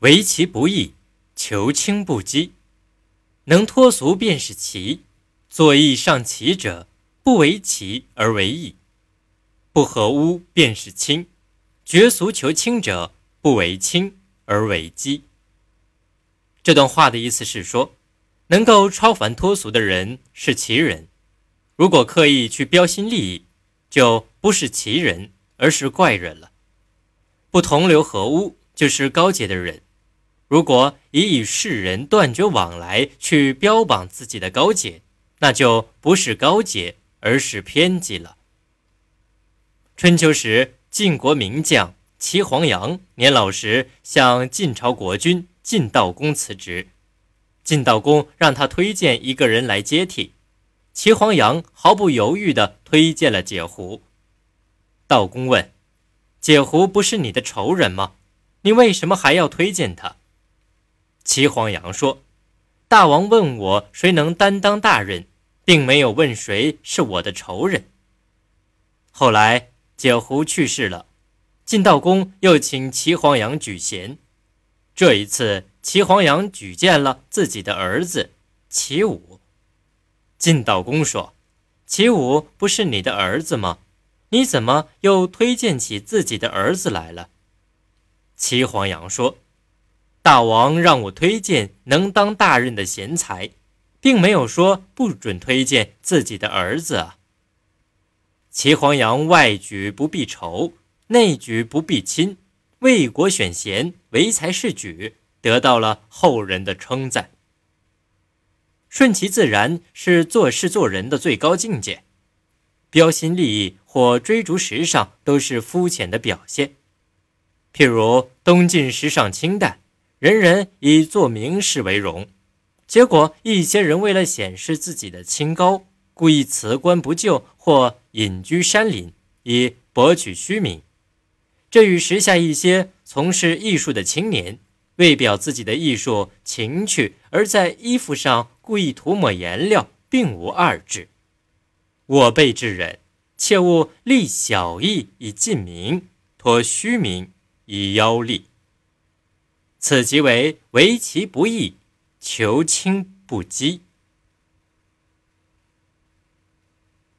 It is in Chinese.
为其不义，求轻不羁。能脱俗便是奇，作义上奇者，不为奇而为义；不合污便是轻，绝俗求轻者，不为轻而为讥。这段话的意思是说，能够超凡脱俗的人是奇人，如果刻意去标新立异，就不是奇人，而是怪人了。不同流合污就是高洁的人。如果以与世人断绝往来去标榜自己的高洁，那就不是高洁，而是偏激了。春秋时，晋国名将齐黄羊年老时向晋朝国君晋悼公辞职，晋悼公让他推荐一个人来接替，齐黄羊毫不犹豫地推荐了解狐。悼公问：“解狐不是你的仇人吗？你为什么还要推荐他？”齐黄羊说：“大王问我谁能担当大任，并没有问谁是我的仇人。”后来解狐去世了，晋悼公又请齐黄羊举贤。这一次，齐黄羊举荐了自己的儿子齐武。晋悼公说：“齐武不是你的儿子吗？你怎么又推荐起自己的儿子来了？”齐黄羊说。大王让我推荐能当大任的贤才，并没有说不准推荐自己的儿子啊。齐黄羊外举不避仇，内举不避亲，为国选贤，唯才是举，得到了后人的称赞。顺其自然是做事做人的最高境界，标新立异或追逐时尚都是肤浅的表现。譬如东晋时尚清淡。人人以做名士为荣，结果一些人为了显示自己的清高，故意辞官不就或隐居山林，以博取虚名。这与时下一些从事艺术的青年，为表自己的艺术情趣，而在衣服上故意涂抹颜料，并无二致。我辈之人，切勿立小义以尽名，托虚名以邀利。此即为为其不义，求轻不羁。